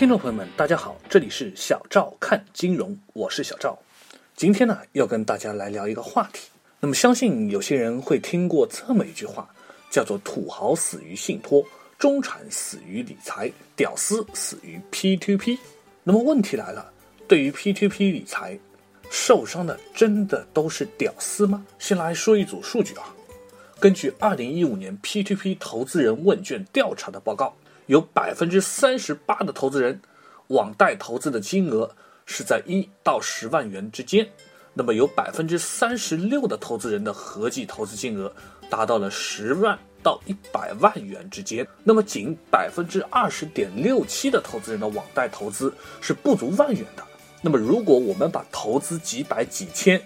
听众朋友们，大家好，这里是小赵看金融，我是小赵。今天呢，要跟大家来聊一个话题。那么，相信有些人会听过这么一句话，叫做“土豪死于信托，中产死于理财，屌丝死于 P2P”。那么，问题来了，对于 P2P 理财，受伤的真的都是屌丝吗？先来说一组数据啊。根据2015年 P2P 投资人问卷调查的报告。有百分之三十八的投资人网贷投资的金额是在一到十万元之间，那么有百分之三十六的投资人的合计投资金额达到了十万到一百万元之间，那么仅百分之二十点六七的投资人的网贷投资是不足万元的。那么如果我们把投资几百几千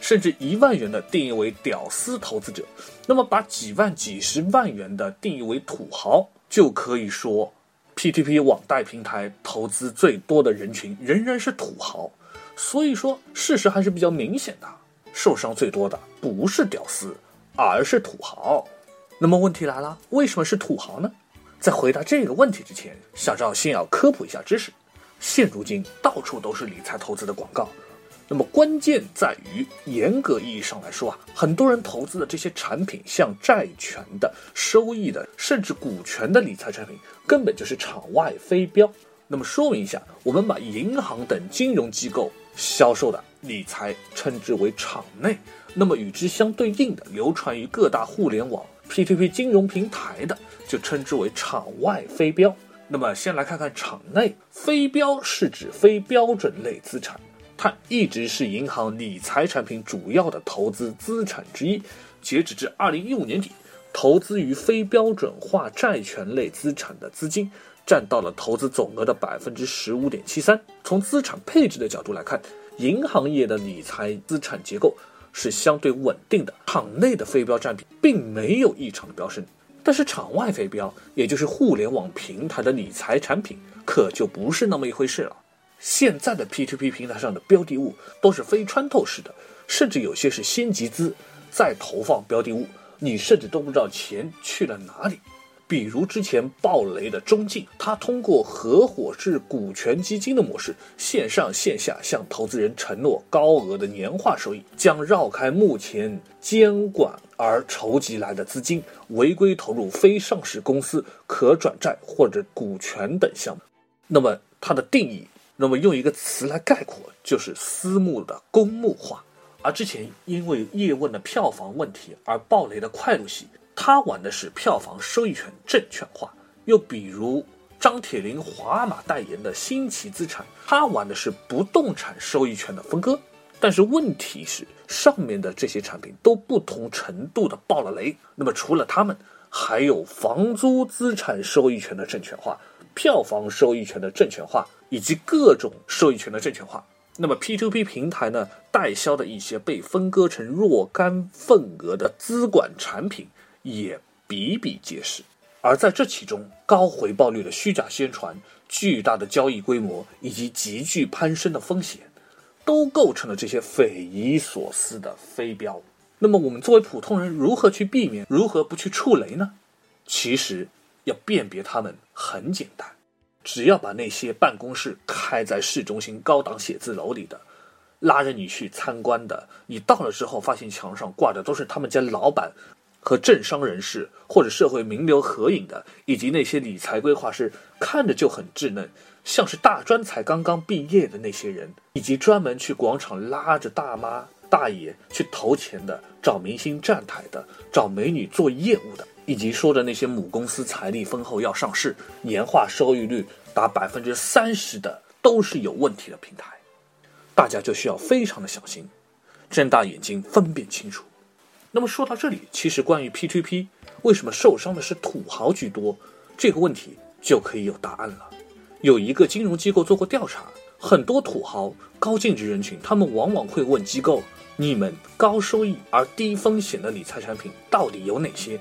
甚至一万元的定义为屌丝投资者，那么把几万几十万元的定义为土豪。就可以说，P2P 网贷平台投资最多的人群仍然是土豪，所以说事实还是比较明显的，受伤最多的不是屌丝，而是土豪。那么问题来了，为什么是土豪呢？在回答这个问题之前，小赵先要科普一下知识。现如今到处都是理财投资的广告。那么关键在于，严格意义上来说啊，很多人投资的这些产品，像债权的、收益的，甚至股权的理财产品，根本就是场外飞镖。那么说明一下，我们把银行等金融机构销售的理财称之为场内，那么与之相对应的，流传于各大互联网 P2P 金融平台的，就称之为场外飞镖。那么先来看看场内飞镖，是指非标准类资产。它一直是银行理财产品主要的投资资产之一。截止至二零一五年底，投资于非标准化债权类资产的资金占到了投资总额的百分之十五点七三。从资产配置的角度来看，银行业的理财资产结构是相对稳定的。场内的非标占比并没有异常的飙升，但是场外非标，也就是互联网平台的理财产品，可就不是那么一回事了。现在的 P2P 平台上的标的物都是非穿透式的，甚至有些是先集资再投放标的物，你甚至都不知道钱去了哪里。比如之前爆雷的中信，它通过合伙制股权基金的模式，线上线下向投资人承诺高额的年化收益，将绕开目前监管而筹集来的资金，违规投入非上市公司可转债或者股权等项目。那么它的定义？那么用一个词来概括，就是私募的公募化。而之前因为叶问的票房问题而爆雷的快路戏，他玩的是票房收益权证券化。又比如张铁林、华马代言的新奇资产，他玩的是不动产收益权的分割。但是问题是，上面的这些产品都不同程度的爆了雷。那么除了他们，还有房租资产收益权的证券化。票房收益权的证券化以及各种收益权的证券化，那么 P2P 平台呢代销的一些被分割成若干份额的资管产品也比比皆是。而在这其中，高回报率的虚假宣传、巨大的交易规模以及急剧攀升的风险，都构成了这些匪夷所思的飞镖。那么我们作为普通人，如何去避免？如何不去触雷呢？其实。要辨别他们很简单，只要把那些办公室开在市中心高档写字楼里的，拉着你去参观的，你到了之后发现墙上挂的都是他们家老板和政商人士或者社会名流合影的，以及那些理财规划师看着就很稚嫩，像是大专才刚刚毕业的那些人，以及专门去广场拉着大妈大爷去投钱的，找明星站台的，找美女做业务的。以及说的那些母公司财力丰厚要上市，年化收益率达百分之三十的，都是有问题的平台，大家就需要非常的小心，睁大眼睛分辨清楚。那么说到这里，其实关于 P2P 为什么受伤的是土豪居多这个问题就可以有答案了。有一个金融机构做过调查，很多土豪高净值人群，他们往往会问机构：你们高收益而低风险的理财产品到底有哪些？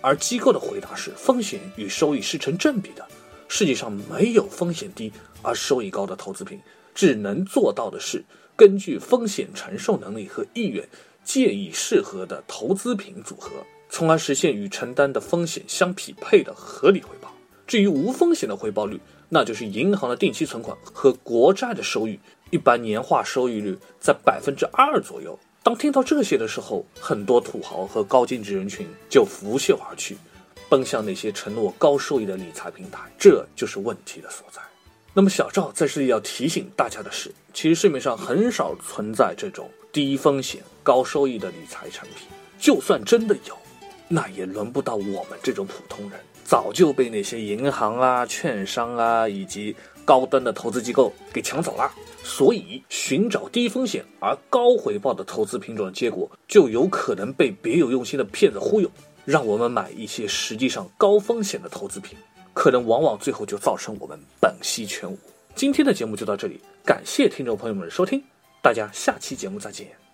而机构的回答是，风险与收益是成正比的。世界上没有风险低而收益高的投资品，只能做到的是根据风险承受能力和意愿，建议适合的投资品组合，从而实现与承担的风险相匹配的合理回报。至于无风险的回报率，那就是银行的定期存款和国债的收益，一般年化收益率在百分之二左右。当听到这些的时候，很多土豪和高净值人群就拂袖而去，奔向那些承诺高收益的理财平台，这就是问题的所在。那么小赵在这里要提醒大家的是，其实市面上很少存在这种低风险高收益的理财产品，就算真的有，那也轮不到我们这种普通人，早就被那些银行啊、券商啊以及高端的投资机构给抢走了。所以，寻找低风险而高回报的投资品种的结果，就有可能被别有用心的骗子忽悠，让我们买一些实际上高风险的投资品，可能往往最后就造成我们本息全无。今天的节目就到这里，感谢听众朋友们的收听，大家下期节目再见。